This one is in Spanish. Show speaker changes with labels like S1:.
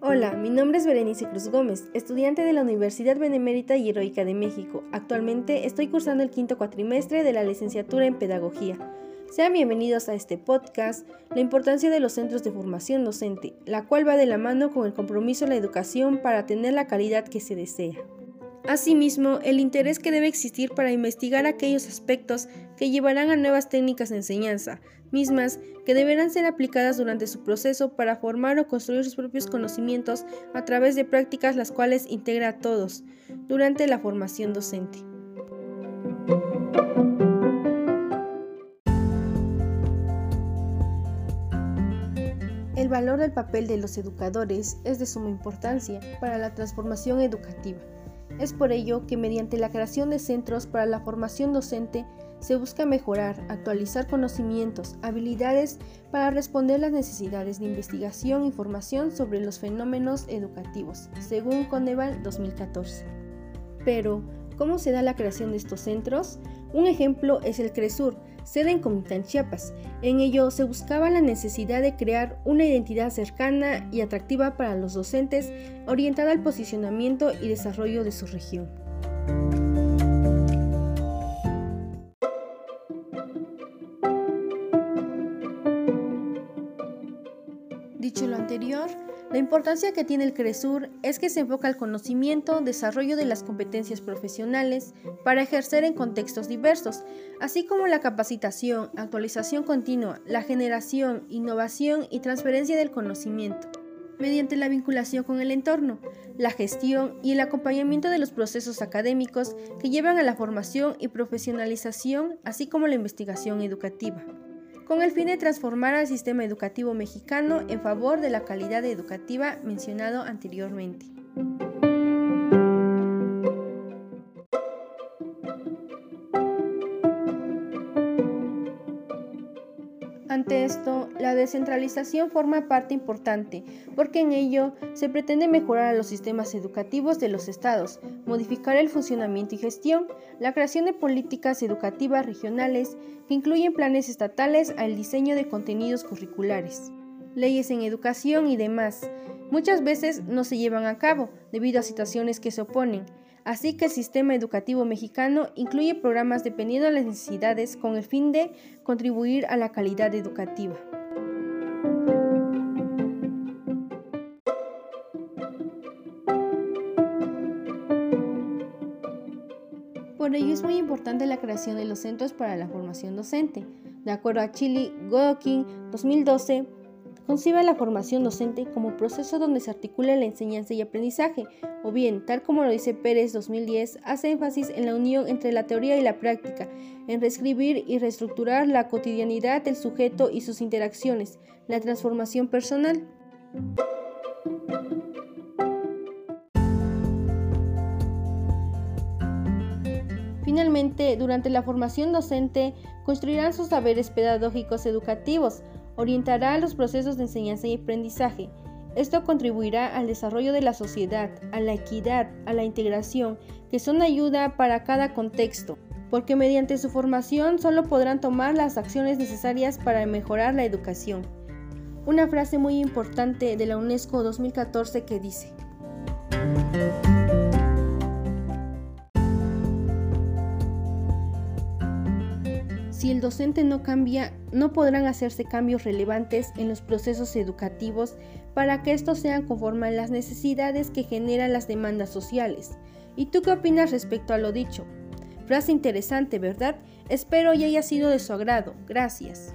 S1: Hola, mi nombre es Berenice Cruz Gómez, estudiante de la Universidad Benemérita y Heroica de México. Actualmente estoy cursando el quinto cuatrimestre de la licenciatura en Pedagogía. Sean bienvenidos a este podcast, La importancia de los centros de formación docente, la cual va de la mano con el compromiso de la educación para tener la calidad que se desea. Asimismo, el interés que debe existir para investigar aquellos aspectos que llevarán a nuevas técnicas de enseñanza, mismas que deberán ser aplicadas durante su proceso para formar o construir sus propios conocimientos a través de prácticas las cuales integra a todos durante la formación docente. El valor del papel de los educadores es de suma importancia para la transformación educativa. Es por ello que mediante la creación de centros para la formación docente se busca mejorar, actualizar conocimientos, habilidades para responder las necesidades de investigación e información sobre los fenómenos educativos, según Coneval 2014. Pero, ¿cómo se da la creación de estos centros? Un ejemplo es el CRESUR, sede en Comitán, Chiapas. En ello se buscaba la necesidad de crear una identidad cercana y atractiva para los docentes, orientada al posicionamiento y desarrollo de su región. Dicho lo anterior, la importancia que tiene el CRESUR es que se enfoca al conocimiento, desarrollo de las competencias profesionales para ejercer en contextos diversos, así como la capacitación, actualización continua, la generación, innovación y transferencia del conocimiento, mediante la vinculación con el entorno, la gestión y el acompañamiento de los procesos académicos que llevan a la formación y profesionalización, así como la investigación educativa con el fin de transformar al sistema educativo mexicano en favor de la calidad educativa mencionado anteriormente. Ante esto, la descentralización forma parte importante, porque en ello se pretende mejorar a los sistemas educativos de los estados, modificar el funcionamiento y gestión, la creación de políticas educativas regionales que incluyen planes estatales al diseño de contenidos curriculares, leyes en educación y demás. Muchas veces no se llevan a cabo debido a situaciones que se oponen, Así que el sistema educativo mexicano incluye programas dependiendo de las necesidades con el fin de contribuir a la calidad educativa. Por ello es muy importante la creación de los centros para la formación docente. De acuerdo a Chile Gokin 2012, Concibe la formación docente como proceso donde se articula la enseñanza y aprendizaje, o bien, tal como lo dice Pérez 2010, hace énfasis en la unión entre la teoría y la práctica, en reescribir y reestructurar la cotidianidad del sujeto y sus interacciones, la transformación personal. Finalmente, durante la formación docente, construirán sus saberes pedagógicos educativos, orientará los procesos de enseñanza y aprendizaje. Esto contribuirá al desarrollo de la sociedad, a la equidad, a la integración, que son ayuda para cada contexto, porque mediante su formación solo podrán tomar las acciones necesarias para mejorar la educación. Una frase muy importante de la UNESCO 2014 que dice, Si el docente no cambia, no podrán hacerse cambios relevantes en los procesos educativos para que estos sean conforme a las necesidades que generan las demandas sociales. ¿Y tú qué opinas respecto a lo dicho? Frase interesante, ¿verdad? Espero y haya sido de su agrado. Gracias.